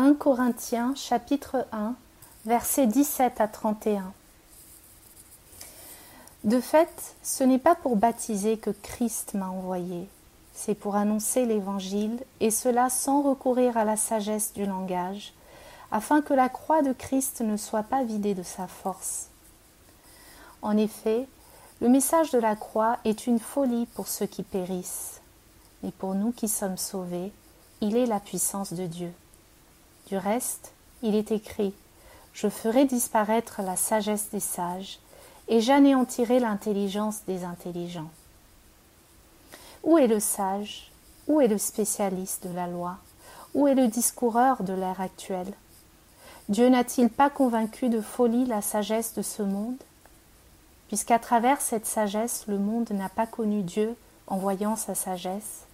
1 Corinthiens chapitre 1 versets 17 à 31 De fait, ce n'est pas pour baptiser que Christ m'a envoyé, c'est pour annoncer l'Évangile, et cela sans recourir à la sagesse du langage, afin que la croix de Christ ne soit pas vidée de sa force. En effet, le message de la croix est une folie pour ceux qui périssent, mais pour nous qui sommes sauvés, il est la puissance de Dieu. Du reste, il est écrit Je ferai disparaître la sagesse des sages, et j'anéantirai l'intelligence des intelligents. Où est le sage? Où est le spécialiste de la loi? Où est le discoureur de l'ère actuelle? Dieu n'a-t-il pas convaincu de folie la sagesse de ce monde? Puisqu'à travers cette sagesse, le monde n'a pas connu Dieu en voyant sa sagesse,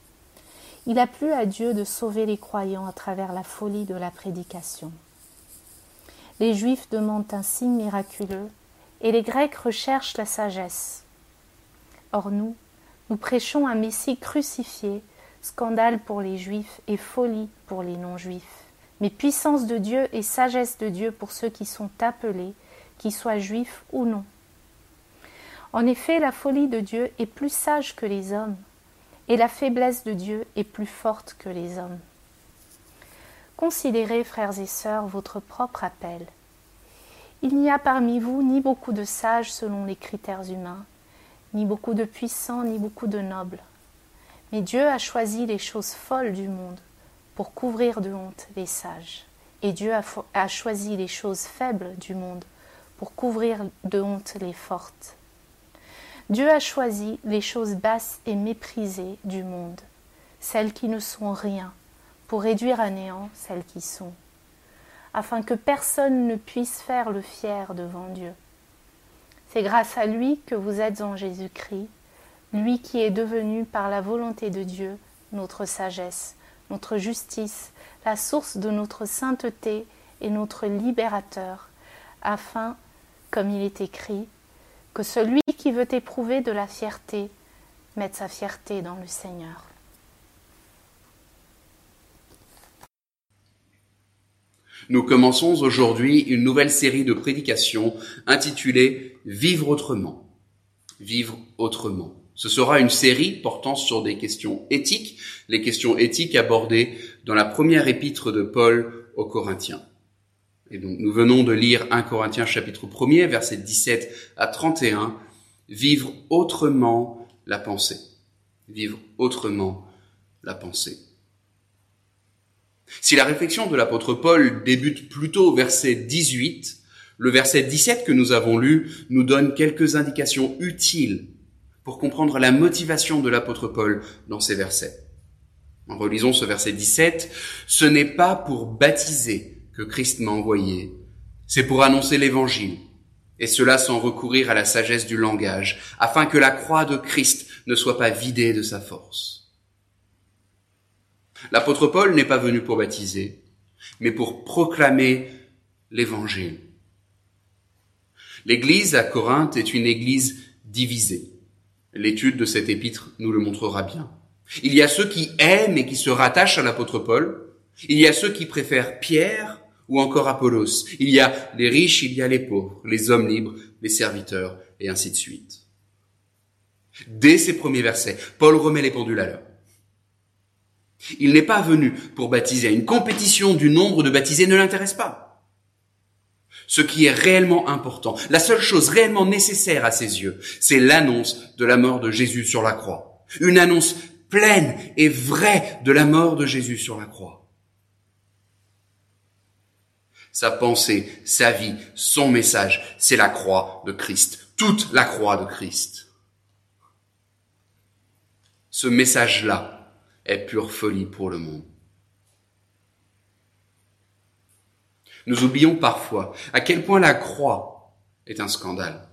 il a plu à Dieu de sauver les croyants à travers la folie de la prédication. Les Juifs demandent un signe miraculeux et les Grecs recherchent la sagesse. Or nous, nous prêchons un Messie crucifié, scandale pour les Juifs et folie pour les non-Juifs, mais puissance de Dieu et sagesse de Dieu pour ceux qui sont appelés, qu'ils soient juifs ou non. En effet, la folie de Dieu est plus sage que les hommes, et la faiblesse de Dieu est plus forte que les hommes. Considérez, frères et sœurs, votre propre appel. Il n'y a parmi vous ni beaucoup de sages selon les critères humains, ni beaucoup de puissants, ni beaucoup de nobles. Mais Dieu a choisi les choses folles du monde pour couvrir de honte les sages, et Dieu a, choisi les choses faibles du monde pour couvrir de honte les fortes. Dieu a choisi les choses basses et méprisées du monde, celles qui ne sont rien, pour réduire à néant celles qui sont, afin que personne ne puisse faire le fier devant Dieu. C'est grâce à lui que vous êtes en Jésus-Christ, lui qui est devenu par la volonté de Dieu notre sagesse, notre justice, la source de notre sainteté et notre libérateur, afin, comme il est écrit, que celui qui veut éprouver de la fierté mette sa fierté dans le Seigneur. Nous commençons aujourd'hui une nouvelle série de prédications intitulée Vivre autrement. Vivre autrement. Ce sera une série portant sur des questions éthiques, les questions éthiques abordées dans la première épître de Paul aux Corinthiens. Et donc nous venons de lire 1 Corinthiens chapitre 1er, versets 17 à 31, vivre autrement la pensée. Vivre autrement la pensée. Si la réflexion de l'apôtre Paul débute plutôt verset 18, le verset 17 que nous avons lu nous donne quelques indications utiles pour comprendre la motivation de l'apôtre Paul dans ces versets. En relisons ce verset 17, ce n'est pas pour baptiser que Christ m'a envoyé, c'est pour annoncer l'évangile, et cela sans recourir à la sagesse du langage, afin que la croix de Christ ne soit pas vidée de sa force. L'apôtre Paul n'est pas venu pour baptiser, mais pour proclamer l'évangile. L'église à Corinthe est une église divisée. L'étude de cet épître nous le montrera bien. Il y a ceux qui aiment et qui se rattachent à l'apôtre Paul. Il y a ceux qui préfèrent Pierre ou encore Apollos. Il y a les riches, il y a les pauvres, les hommes libres, les serviteurs, et ainsi de suite. Dès ces premiers versets, Paul remet les pendules à l'heure. Il n'est pas venu pour baptiser. Une compétition du nombre de baptisés ne l'intéresse pas. Ce qui est réellement important, la seule chose réellement nécessaire à ses yeux, c'est l'annonce de la mort de Jésus sur la croix. Une annonce pleine et vraie de la mort de Jésus sur la croix sa pensée, sa vie, son message, c'est la croix de Christ, toute la croix de Christ. Ce message-là est pure folie pour le monde. Nous oublions parfois à quel point la croix est un scandale.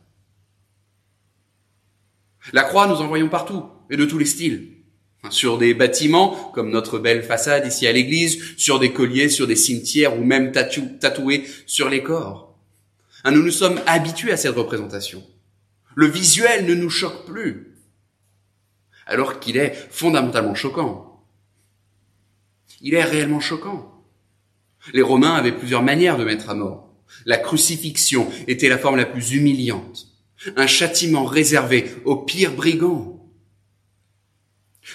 La croix, nous en voyons partout et de tous les styles sur des bâtiments, comme notre belle façade ici à l'église, sur des colliers, sur des cimetières ou même tatoués sur les corps. Hein, nous nous sommes habitués à cette représentation. Le visuel ne nous choque plus, alors qu'il est fondamentalement choquant. Il est réellement choquant. Les Romains avaient plusieurs manières de mettre à mort. La crucifixion était la forme la plus humiliante, un châtiment réservé aux pires brigands.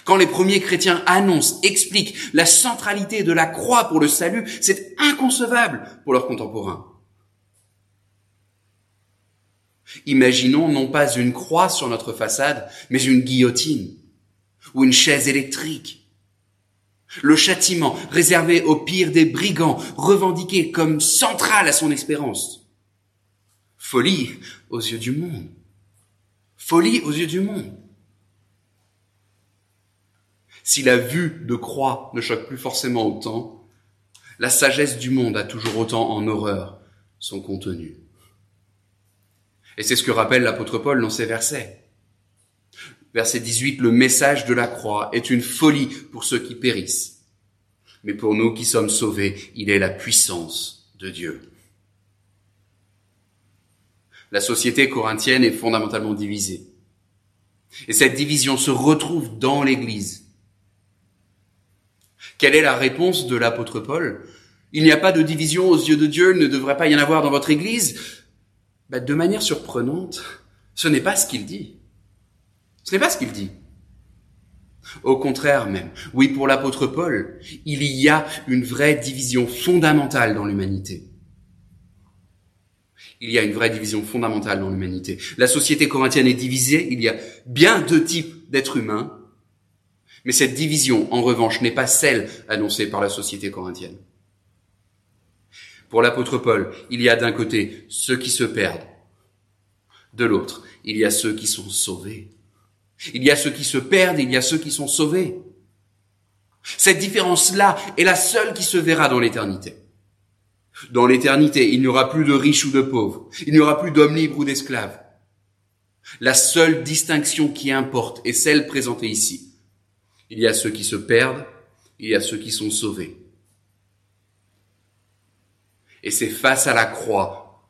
Quand les premiers chrétiens annoncent, expliquent la centralité de la croix pour le salut, c'est inconcevable pour leurs contemporains. Imaginons non pas une croix sur notre façade, mais une guillotine ou une chaise électrique. Le châtiment réservé au pire des brigands, revendiqué comme central à son espérance. Folie aux yeux du monde. Folie aux yeux du monde. Si la vue de croix ne choque plus forcément autant, la sagesse du monde a toujours autant en horreur son contenu. Et c'est ce que rappelle l'apôtre Paul dans ses versets. Verset 18, le message de la croix est une folie pour ceux qui périssent. Mais pour nous qui sommes sauvés, il est la puissance de Dieu. La société corinthienne est fondamentalement divisée. Et cette division se retrouve dans l'Église. Quelle est la réponse de l'apôtre Paul? Il n'y a pas de division aux yeux de Dieu, il ne devrait pas y en avoir dans votre Église bah, De manière surprenante, ce n'est pas ce qu'il dit. Ce n'est pas ce qu'il dit. Au contraire même, oui pour l'apôtre Paul, il y a une vraie division fondamentale dans l'humanité. Il y a une vraie division fondamentale dans l'humanité. La société corinthienne est divisée, il y a bien deux types d'êtres humains, mais cette division, en revanche, n'est pas celle annoncée par la société corinthienne. Pour l'apôtre Paul, il y a d'un côté ceux qui se perdent, de l'autre, il y a ceux qui sont sauvés. Il y a ceux qui se perdent, il y a ceux qui sont sauvés. Cette différence-là est la seule qui se verra dans l'éternité. Dans l'éternité, il n'y aura plus de riches ou de pauvres. Il n'y aura plus d'hommes libres ou d'esclaves. La seule distinction qui importe est celle présentée ici. Il y a ceux qui se perdent, il y a ceux qui sont sauvés. Et c'est face à la croix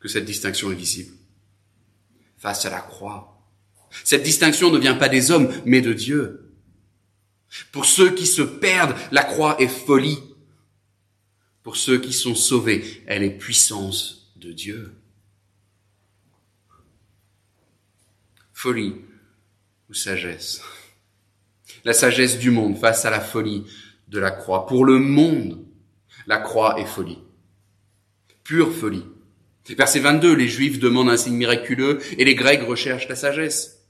que cette distinction est visible. Face à la croix. Cette distinction ne vient pas des hommes, mais de Dieu. Pour ceux qui se perdent, la croix est folie. Pour ceux qui sont sauvés, elle est puissance de Dieu. Folie ou sagesse. La sagesse du monde face à la folie de la croix. Pour le monde, la croix est folie. Pure folie. Verset 22, les Juifs demandent un signe miraculeux et les Grecs recherchent la sagesse.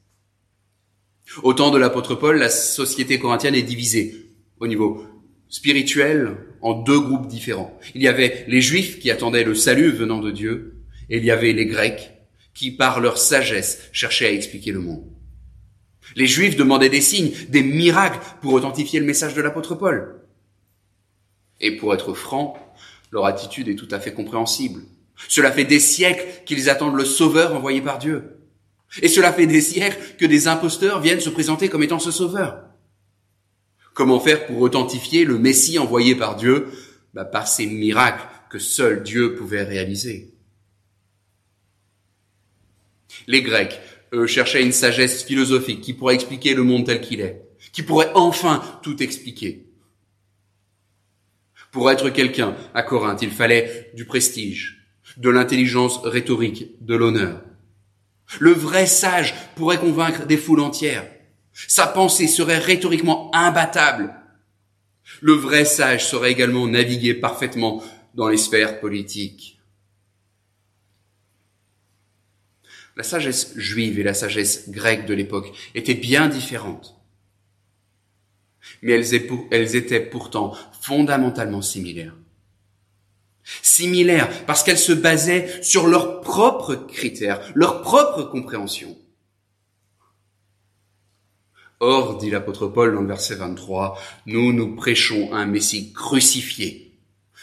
Au temps de l'apôtre Paul, la société corinthienne est divisée au niveau spirituel en deux groupes différents. Il y avait les juifs qui attendaient le salut venant de Dieu et il y avait les grecs qui, par leur sagesse, cherchaient à expliquer le monde. Les juifs demandaient des signes, des miracles pour authentifier le message de l'apôtre Paul. Et pour être franc, leur attitude est tout à fait compréhensible. Cela fait des siècles qu'ils attendent le sauveur envoyé par Dieu. Et cela fait des siècles que des imposteurs viennent se présenter comme étant ce sauveur. Comment faire pour authentifier le Messie envoyé par Dieu? Bah, Par ces miracles que seul Dieu pouvait réaliser. Les Grecs, eux, cherchaient une sagesse philosophique qui pourrait expliquer le monde tel qu'il est, qui pourrait enfin tout expliquer. Pour être quelqu'un à Corinthe, il fallait du prestige, de l'intelligence rhétorique, de l'honneur. Le vrai sage pourrait convaincre des foules entières. Sa pensée serait rhétoriquement imbattable. Le vrai sage saurait également naviguer parfaitement dans les sphères politiques. La sagesse juive et la sagesse grecque de l'époque étaient bien différentes. Mais elles étaient pourtant fondamentalement similaires similaires, parce qu'elles se basaient sur leurs propres critères, leur propre compréhension. Or, dit l'apôtre Paul dans le verset 23, nous nous prêchons un Messie crucifié,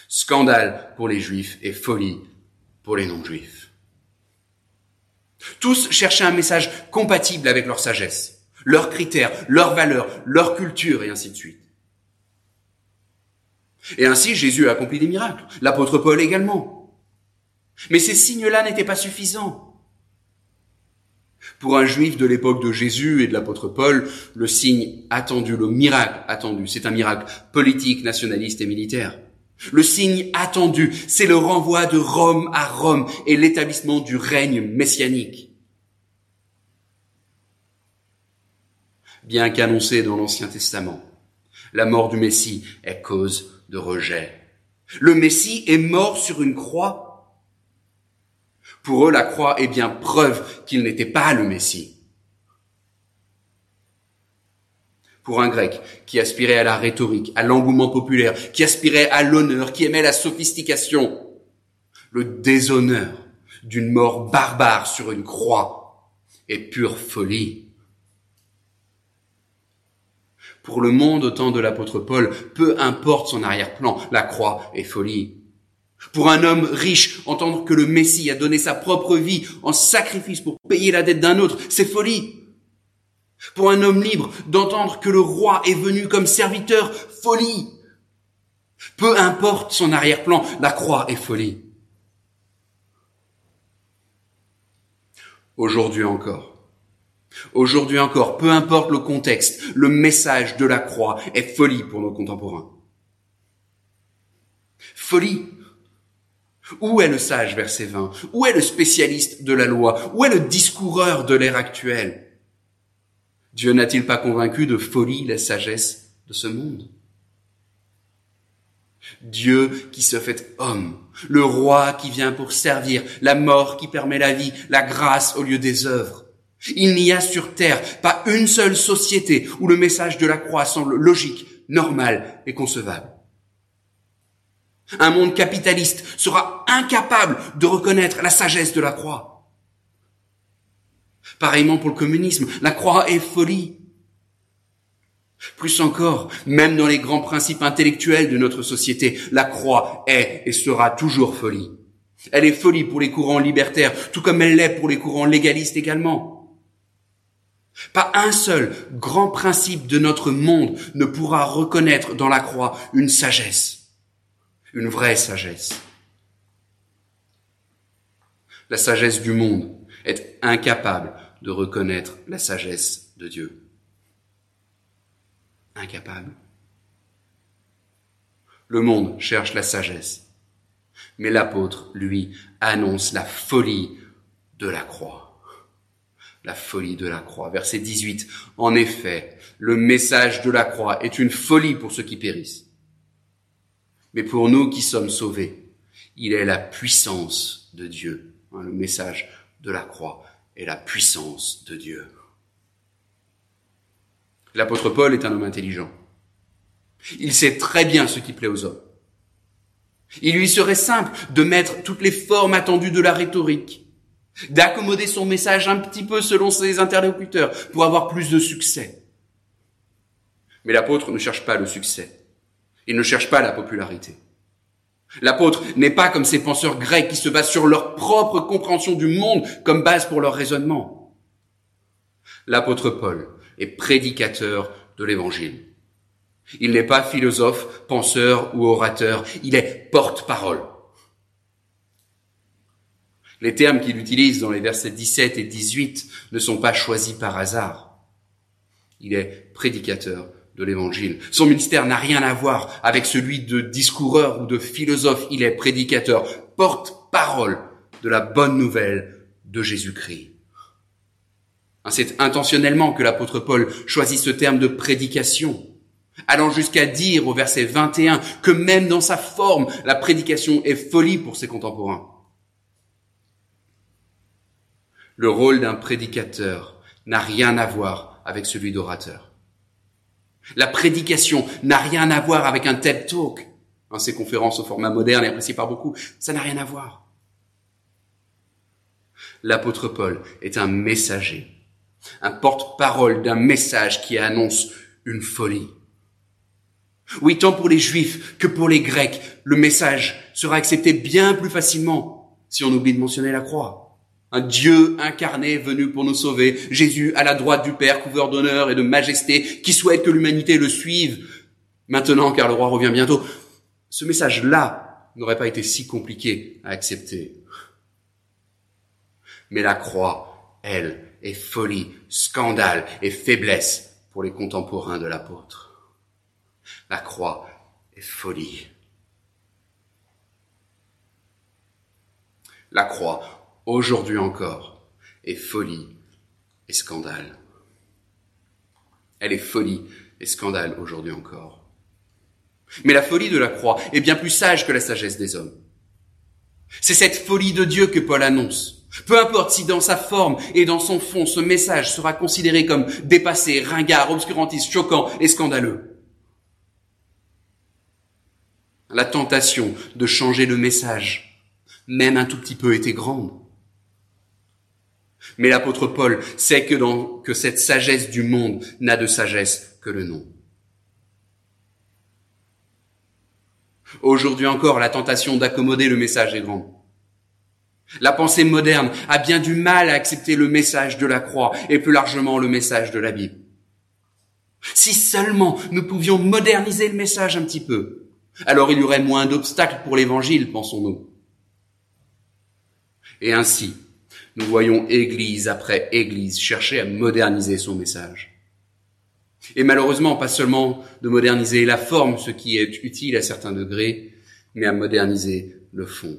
scandale pour les Juifs et folie pour les non-Juifs. Tous cherchaient un message compatible avec leur sagesse, leurs critères, leurs valeurs, leur culture et ainsi de suite. Et ainsi, Jésus a accompli des miracles. L'apôtre Paul également. Mais ces signes-là n'étaient pas suffisants. Pour un juif de l'époque de Jésus et de l'apôtre Paul, le signe attendu, le miracle attendu, c'est un miracle politique, nationaliste et militaire. Le signe attendu, c'est le renvoi de Rome à Rome et l'établissement du règne messianique. Bien qu'annoncé dans l'Ancien Testament, la mort du Messie est cause de rejet. Le Messie est mort sur une croix. Pour eux, la croix est bien preuve qu'il n'était pas le Messie. Pour un grec qui aspirait à la rhétorique, à l'engouement populaire, qui aspirait à l'honneur, qui aimait la sophistication, le déshonneur d'une mort barbare sur une croix est pure folie. Pour le monde au temps de l'apôtre Paul, peu importe son arrière-plan, la croix est folie. Pour un homme riche, entendre que le Messie a donné sa propre vie en sacrifice pour payer la dette d'un autre, c'est folie. Pour un homme libre, d'entendre que le roi est venu comme serviteur, folie. Peu importe son arrière-plan, la croix est folie. Aujourd'hui encore, aujourd'hui encore, peu importe le contexte, le message de la croix est folie pour nos contemporains. Folie. Où est le sage, verset 20 Où est le spécialiste de la loi? Où est le discoureur de l'ère actuelle? Dieu n'a-t-il pas convaincu de folie la sagesse de ce monde? Dieu qui se fait homme, le roi qui vient pour servir, la mort qui permet la vie, la grâce au lieu des œuvres. Il n'y a sur terre pas une seule société où le message de la croix semble logique, normal et concevable. Un monde capitaliste sera incapable de reconnaître la sagesse de la croix. Pareillement pour le communisme, la croix est folie. Plus encore, même dans les grands principes intellectuels de notre société, la croix est et sera toujours folie. Elle est folie pour les courants libertaires, tout comme elle l'est pour les courants légalistes également. Pas un seul grand principe de notre monde ne pourra reconnaître dans la croix une sagesse, une vraie sagesse. La sagesse du monde est incapable de reconnaître la sagesse de Dieu. Incapable. Le monde cherche la sagesse, mais l'apôtre, lui, annonce la folie de la croix. La folie de la croix. Verset 18. En effet, le message de la croix est une folie pour ceux qui périssent. Mais pour nous qui sommes sauvés, il est la puissance de Dieu. Hein, le message de la croix et la puissance de Dieu. L'apôtre Paul est un homme intelligent. Il sait très bien ce qui plaît aux hommes. Il lui serait simple de mettre toutes les formes attendues de la rhétorique, d'accommoder son message un petit peu selon ses interlocuteurs pour avoir plus de succès. Mais l'apôtre ne cherche pas le succès. Il ne cherche pas la popularité. L'apôtre n'est pas comme ces penseurs grecs qui se basent sur leur propre compréhension du monde comme base pour leur raisonnement. L'apôtre Paul est prédicateur de l'évangile. Il n'est pas philosophe, penseur ou orateur, il est porte-parole. Les termes qu'il utilise dans les versets 17 et 18 ne sont pas choisis par hasard. Il est prédicateur de l'évangile. Son ministère n'a rien à voir avec celui de discoureur ou de philosophe. Il est prédicateur, porte-parole de la bonne nouvelle de Jésus-Christ. Hein, c'est intentionnellement que l'apôtre Paul choisit ce terme de prédication, allant jusqu'à dire au verset 21 que même dans sa forme, la prédication est folie pour ses contemporains. Le rôle d'un prédicateur n'a rien à voir avec celui d'orateur. La prédication n'a rien à voir avec un TED Talk. Hein, ces conférences au format moderne et appréciées par beaucoup, ça n'a rien à voir. L'apôtre Paul est un messager, un porte-parole d'un message qui annonce une folie. Oui, tant pour les juifs que pour les grecs, le message sera accepté bien plus facilement si on oublie de mentionner la croix un Dieu incarné venu pour nous sauver, Jésus à la droite du Père, couvert d'honneur et de majesté, qui souhaite que l'humanité le suive, maintenant car le roi revient bientôt. Ce message-là n'aurait pas été si compliqué à accepter. Mais la croix, elle, est folie, scandale et faiblesse pour les contemporains de l'apôtre. La croix est folie. La croix, aujourd'hui encore, est folie et scandale. Elle est folie et scandale aujourd'hui encore. Mais la folie de la croix est bien plus sage que la sagesse des hommes. C'est cette folie de Dieu que Paul annonce. Peu importe si dans sa forme et dans son fond, ce message sera considéré comme dépassé, ringard, obscurantiste, choquant et scandaleux. La tentation de changer le message, même un tout petit peu, était grande. Mais l'apôtre Paul sait que, cette sagesse du monde n'a de sagesse que le nom. Aujourd'hui encore, la tentation d'accommoder le message est grande. La pensée moderne a bien du mal à accepter le message de la croix et plus largement le message de la Bible. Si seulement nous pouvions moderniser le message un petit peu, alors il y aurait moins d'obstacles pour l'évangile, pensons-nous. Et ainsi, nous voyons Église après Église chercher à moderniser son message. Et malheureusement, pas seulement de moderniser la forme, ce qui est utile à certains degrés, mais à moderniser le fond.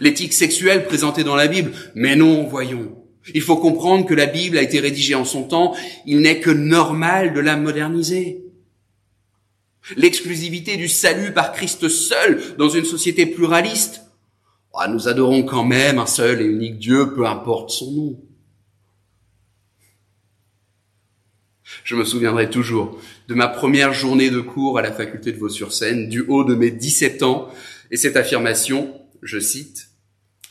L'éthique sexuelle présentée dans la Bible, mais non, voyons. Il faut comprendre que la Bible a été rédigée en son temps, il n'est que normal de la moderniser. L'exclusivité du salut par Christ seul dans une société pluraliste, ah, nous adorons quand même un seul et unique Dieu, peu importe son nom. Je me souviendrai toujours de ma première journée de cours à la faculté de Vaux-sur-Seine, du haut de mes 17 ans, et cette affirmation, je cite,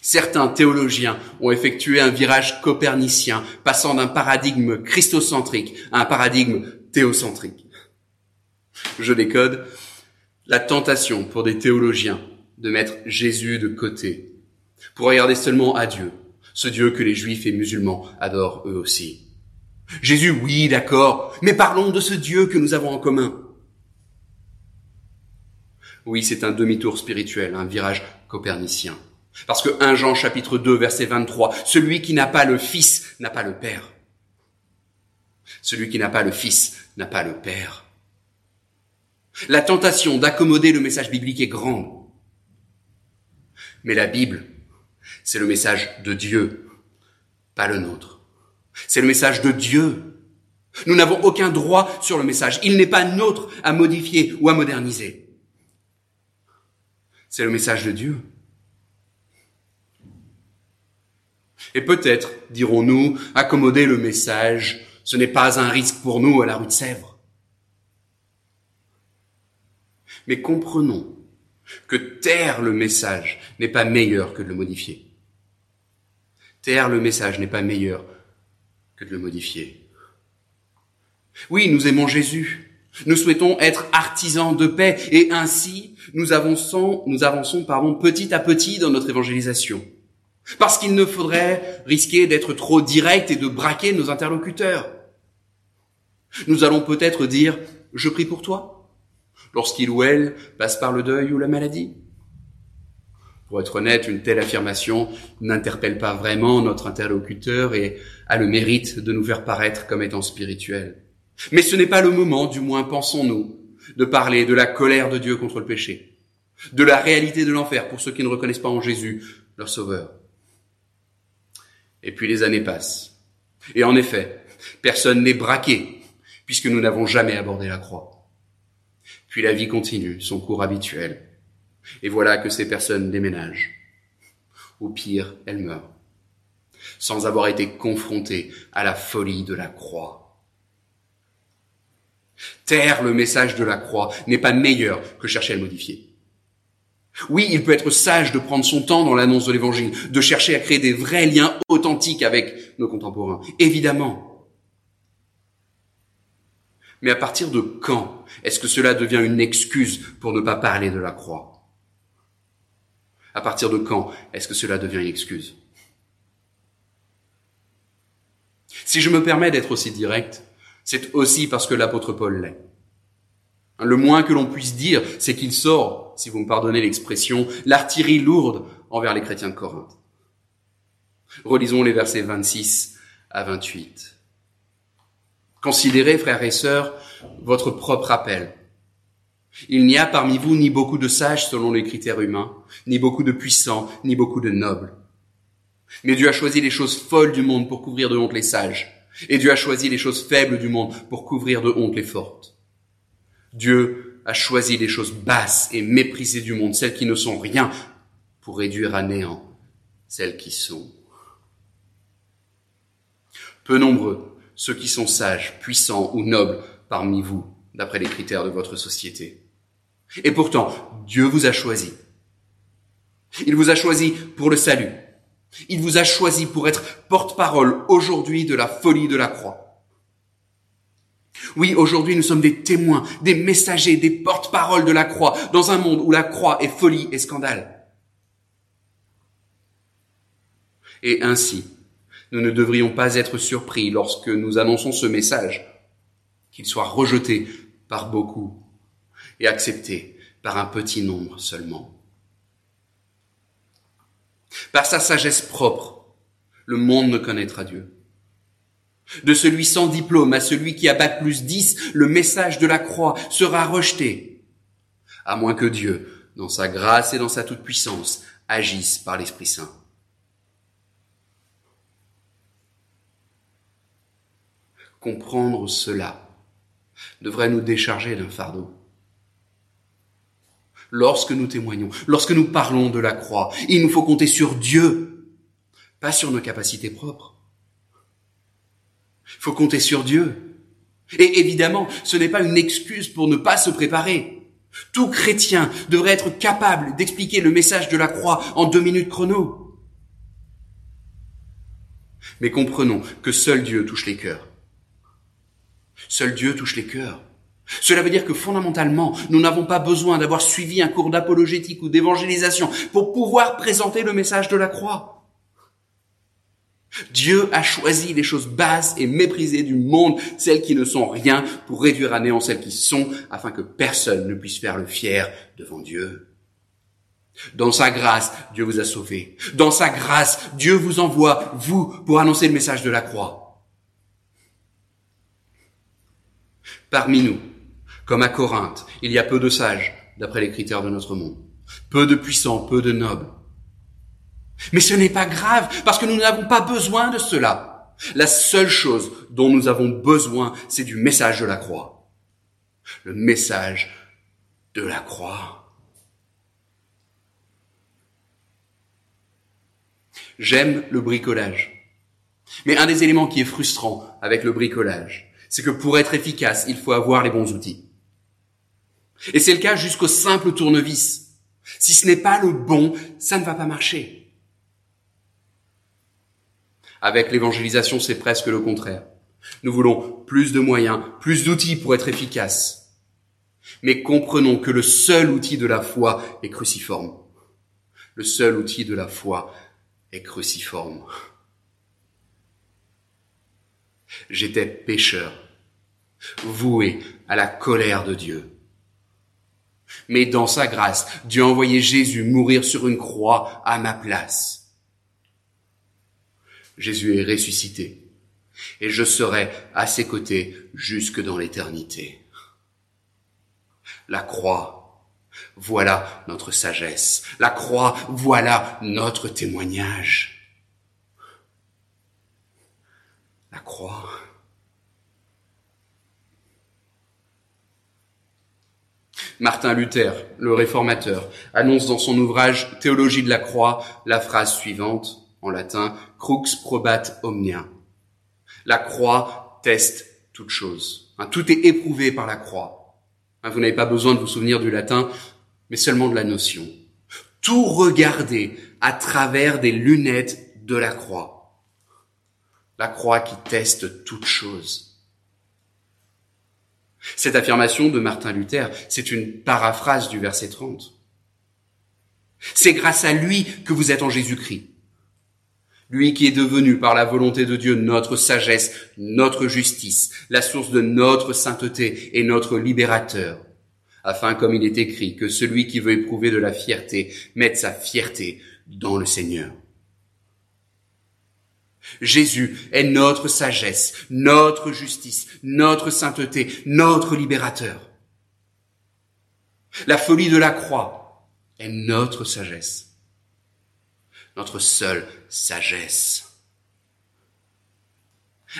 Certains théologiens ont effectué un virage copernicien, passant d'un paradigme christocentrique à un paradigme théocentrique. Je décode la tentation pour des théologiens de mettre Jésus de côté, pour regarder seulement à Dieu, ce Dieu que les juifs et musulmans adorent eux aussi. Jésus, oui, d'accord, mais parlons de ce Dieu que nous avons en commun. Oui, c'est un demi-tour spirituel, un virage copernicien. Parce que 1 Jean chapitre 2 verset 23, celui qui n'a pas le Fils n'a pas le Père. Celui qui n'a pas le Fils n'a pas le Père. La tentation d'accommoder le message biblique est grande. Mais la Bible, c'est le message de Dieu, pas le nôtre. C'est le message de Dieu. Nous n'avons aucun droit sur le message. Il n'est pas nôtre à modifier ou à moderniser. C'est le message de Dieu. Et peut-être, dirons-nous, accommoder le message, ce n'est pas un risque pour nous à la rue de Sèvres. Mais comprenons que taire le message n'est pas meilleur que de le modifier. Taire le message n'est pas meilleur que de le modifier. Oui, nous aimons Jésus. Nous souhaitons être artisans de paix et ainsi nous avançons, nous avançons pardon, petit à petit dans notre évangélisation. Parce qu'il ne faudrait risquer d'être trop direct et de braquer nos interlocuteurs. Nous allons peut-être dire ⁇ Je prie pour toi ⁇ lorsqu'il ou elle passe par le deuil ou la maladie. Pour être honnête, une telle affirmation n'interpelle pas vraiment notre interlocuteur et a le mérite de nous faire paraître comme étant spirituels. Mais ce n'est pas le moment, du moins pensons-nous, de parler de la colère de Dieu contre le péché, de la réalité de l'enfer pour ceux qui ne reconnaissent pas en Jésus leur sauveur. Et puis les années passent. Et en effet, personne n'est braqué, puisque nous n'avons jamais abordé la croix. Puis la vie continue, son cours habituel. Et voilà que ces personnes déménagent. Au pire, elles meurent, sans avoir été confrontées à la folie de la croix. Taire le message de la croix n'est pas meilleur que chercher à le modifier. Oui, il peut être sage de prendre son temps dans l'annonce de l'évangile, de chercher à créer des vrais liens authentiques avec nos contemporains. Évidemment. Mais à partir de quand est-ce que cela devient une excuse pour ne pas parler de la croix? À partir de quand est-ce que cela devient une excuse? Si je me permets d'être aussi direct, c'est aussi parce que l'apôtre Paul l'est. Le moins que l'on puisse dire, c'est qu'il sort, si vous me pardonnez l'expression, l'artillerie lourde envers les chrétiens de Corinthe. Relisons les versets 26 à 28. Considérez, frères et sœurs, votre propre appel. Il n'y a parmi vous ni beaucoup de sages selon les critères humains, ni beaucoup de puissants, ni beaucoup de nobles. Mais Dieu a choisi les choses folles du monde pour couvrir de honte les sages, et Dieu a choisi les choses faibles du monde pour couvrir de honte les fortes. Dieu a choisi les choses basses et méprisées du monde, celles qui ne sont rien, pour réduire à néant celles qui sont. Peu nombreux ceux qui sont sages, puissants ou nobles parmi vous, d'après les critères de votre société. Et pourtant, Dieu vous a choisi. Il vous a choisi pour le salut. Il vous a choisi pour être porte-parole aujourd'hui de la folie de la croix. Oui, aujourd'hui nous sommes des témoins, des messagers, des porte-paroles de la croix, dans un monde où la croix est folie et scandale. Et ainsi, nous ne devrions pas être surpris lorsque nous annonçons ce message, qu'il soit rejeté par beaucoup et accepté par un petit nombre seulement. Par sa sagesse propre, le monde ne connaîtra Dieu. De celui sans diplôme à celui qui a plus 10, le message de la croix sera rejeté, à moins que Dieu, dans sa grâce et dans sa toute-puissance, agisse par l'Esprit Saint. Comprendre cela devrait nous décharger d'un fardeau. Lorsque nous témoignons, lorsque nous parlons de la croix, il nous faut compter sur Dieu, pas sur nos capacités propres. Il faut compter sur Dieu. Et évidemment, ce n'est pas une excuse pour ne pas se préparer. Tout chrétien devrait être capable d'expliquer le message de la croix en deux minutes chrono. Mais comprenons que seul Dieu touche les cœurs. Seul Dieu touche les cœurs. Cela veut dire que fondamentalement, nous n'avons pas besoin d'avoir suivi un cours d'apologétique ou d'évangélisation pour pouvoir présenter le message de la croix. Dieu a choisi les choses basses et méprisées du monde, celles qui ne sont rien, pour réduire à néant celles qui sont, afin que personne ne puisse faire le fier devant Dieu. Dans sa grâce, Dieu vous a sauvé. Dans sa grâce, Dieu vous envoie, vous, pour annoncer le message de la croix. Parmi nous, comme à Corinthe, il y a peu de sages, d'après les critères de notre monde. Peu de puissants, peu de nobles. Mais ce n'est pas grave, parce que nous n'avons pas besoin de cela. La seule chose dont nous avons besoin, c'est du message de la croix. Le message de la croix. J'aime le bricolage. Mais un des éléments qui est frustrant avec le bricolage, c'est que pour être efficace, il faut avoir les bons outils. Et c'est le cas jusqu'au simple tournevis. Si ce n'est pas le bon, ça ne va pas marcher. Avec l'évangélisation, c'est presque le contraire. Nous voulons plus de moyens, plus d'outils pour être efficaces. Mais comprenons que le seul outil de la foi est cruciforme. Le seul outil de la foi est cruciforme. J'étais pécheur, voué à la colère de Dieu. Mais dans sa grâce, Dieu a envoyé Jésus mourir sur une croix à ma place. Jésus est ressuscité et je serai à ses côtés jusque dans l'éternité. La croix, voilà notre sagesse. La croix, voilà notre témoignage. La croix. Martin Luther, le réformateur, annonce dans son ouvrage Théologie de la croix la phrase suivante, en latin, Crux probat omnia. La croix teste toute chose. Hein, tout est éprouvé par la croix. Hein, vous n'avez pas besoin de vous souvenir du latin, mais seulement de la notion. Tout regarder à travers des lunettes de la croix. La croix qui teste toute chose. Cette affirmation de Martin Luther, c'est une paraphrase du verset 30. C'est grâce à lui que vous êtes en Jésus-Christ. Lui qui est devenu par la volonté de Dieu notre sagesse, notre justice, la source de notre sainteté et notre libérateur, afin, comme il est écrit, que celui qui veut éprouver de la fierté mette sa fierté dans le Seigneur. Jésus est notre sagesse, notre justice, notre sainteté, notre libérateur. La folie de la croix est notre sagesse, notre seule sagesse.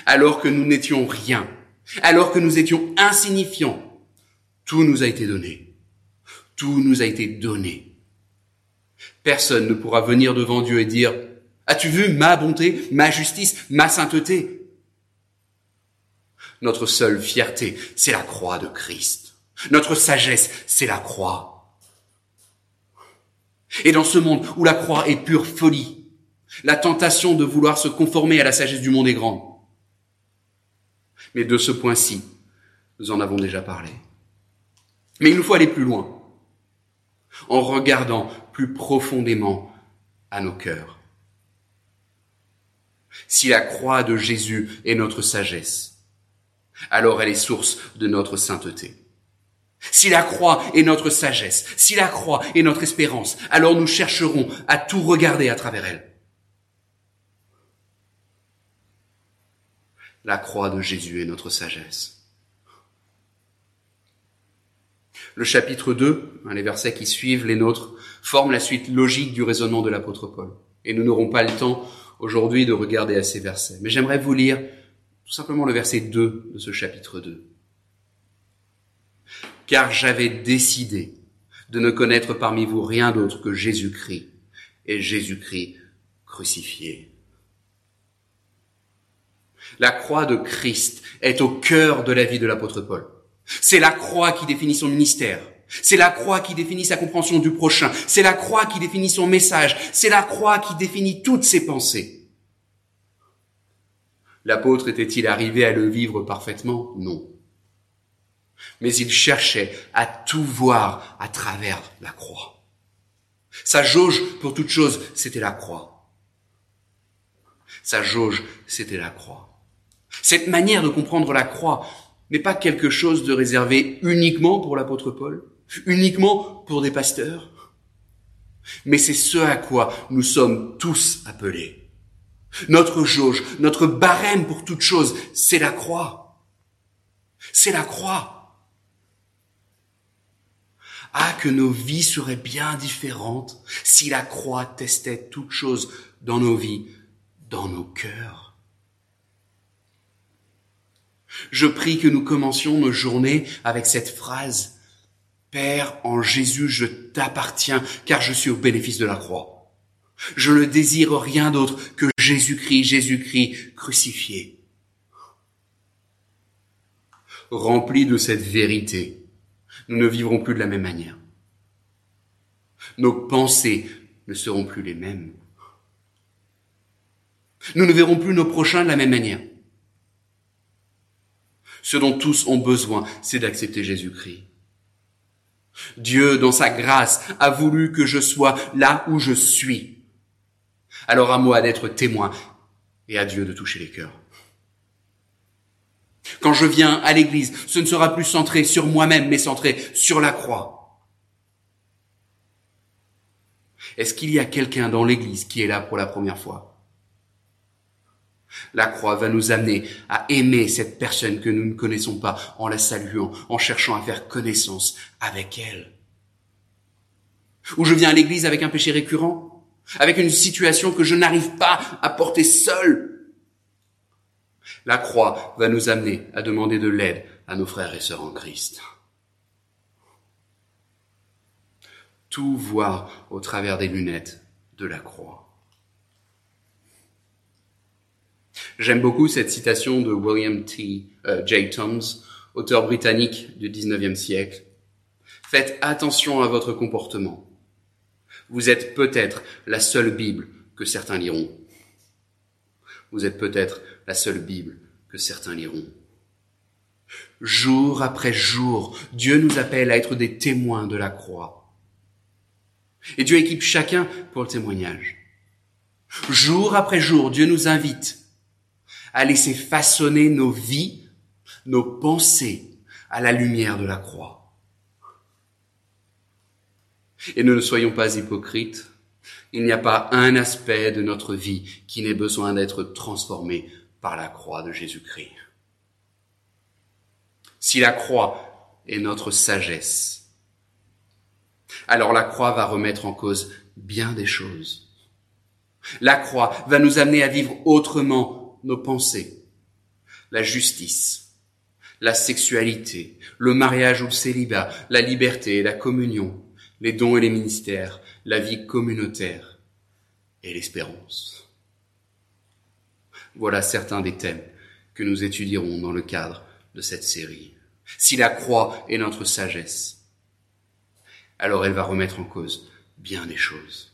Alors que nous n'étions rien, alors que nous étions insignifiants, tout nous a été donné. Tout nous a été donné. Personne ne pourra venir devant Dieu et dire, as-tu vu ma bonté, ma justice, ma sainteté? Notre seule fierté, c'est la croix de Christ. Notre sagesse, c'est la croix. Et dans ce monde où la croix est pure folie, la tentation de vouloir se conformer à la sagesse du monde est grande. Mais de ce point-ci, nous en avons déjà parlé. Mais il nous faut aller plus loin, en regardant plus profondément à nos cœurs. Si la croix de Jésus est notre sagesse, alors elle est source de notre sainteté. Si la croix est notre sagesse, si la croix est notre espérance, alors nous chercherons à tout regarder à travers elle. La croix de Jésus est notre sagesse. Le chapitre 2, hein, les versets qui suivent les nôtres, forment la suite logique du raisonnement de l'apôtre Paul. Et nous n'aurons pas le temps aujourd'hui de regarder à ces versets. Mais j'aimerais vous lire tout simplement le verset 2 de ce chapitre 2. Car j'avais décidé de ne connaître parmi vous rien d'autre que Jésus-Christ et Jésus-Christ crucifié. La croix de Christ est au cœur de la vie de l'apôtre Paul. C'est la croix qui définit son ministère. C'est la croix qui définit sa compréhension du prochain. C'est la croix qui définit son message. C'est la croix qui définit toutes ses pensées. L'apôtre était-il arrivé à le vivre parfaitement? Non. Mais il cherchait à tout voir à travers la croix. Sa jauge pour toute chose, c'était la croix. Sa jauge, c'était la croix. Cette manière de comprendre la croix n'est pas quelque chose de réservé uniquement pour l'apôtre Paul, uniquement pour des pasteurs, mais c'est ce à quoi nous sommes tous appelés. Notre jauge, notre barème pour toute chose, c'est la croix. C'est la croix. Ah, que nos vies seraient bien différentes si la croix testait toute chose dans nos vies, dans nos cœurs. Je prie que nous commencions nos journées avec cette phrase. Père, en Jésus, je t'appartiens, car je suis au bénéfice de la croix. Je ne désire rien d'autre que Jésus-Christ, Jésus-Christ crucifié. Remplis de cette vérité, nous ne vivrons plus de la même manière. Nos pensées ne seront plus les mêmes. Nous ne verrons plus nos prochains de la même manière. Ce dont tous ont besoin, c'est d'accepter Jésus-Christ. Dieu, dans sa grâce, a voulu que je sois là où je suis. Alors à moi d'être témoin et à Dieu de toucher les cœurs. Quand je viens à l'église, ce ne sera plus centré sur moi-même, mais centré sur la croix. Est-ce qu'il y a quelqu'un dans l'église qui est là pour la première fois? La croix va nous amener à aimer cette personne que nous ne connaissons pas en la saluant, en cherchant à faire connaissance avec elle. Ou je viens à l'église avec un péché récurrent, avec une situation que je n'arrive pas à porter seul. La croix va nous amener à demander de l'aide à nos frères et sœurs en Christ. Tout voir au travers des lunettes de la croix. J'aime beaucoup cette citation de William T. Euh, J. Toms, auteur britannique du 19e siècle. Faites attention à votre comportement. Vous êtes peut-être la seule Bible que certains liront. Vous êtes peut-être la seule Bible que certains liront. Jour après jour, Dieu nous appelle à être des témoins de la croix. Et Dieu équipe chacun pour le témoignage. Jour après jour, Dieu nous invite à laisser façonner nos vies, nos pensées à la lumière de la croix. Et ne soyons pas hypocrites. Il n'y a pas un aspect de notre vie qui n'ait besoin d'être transformé par la croix de Jésus-Christ. Si la croix est notre sagesse, Alors la croix va remettre en cause bien des choses. La croix va nous amener à vivre autrement nos pensées, la justice, la sexualité, le mariage ou le célibat, la liberté, la communion, les dons et les ministères, la vie communautaire et l'espérance. Voilà certains des thèmes que nous étudierons dans le cadre de cette série. Si la croix est notre sagesse, alors elle va remettre en cause bien des choses.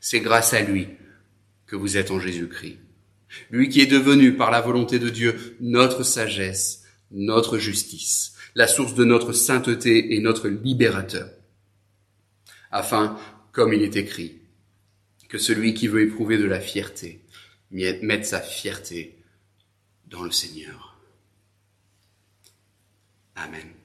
C'est grâce à lui que vous êtes en Jésus-Christ. Lui qui est devenu par la volonté de Dieu notre sagesse, notre justice, la source de notre sainteté et notre libérateur. Afin, comme il est écrit, que celui qui veut éprouver de la fierté mette sa fierté dans le Seigneur. Amen.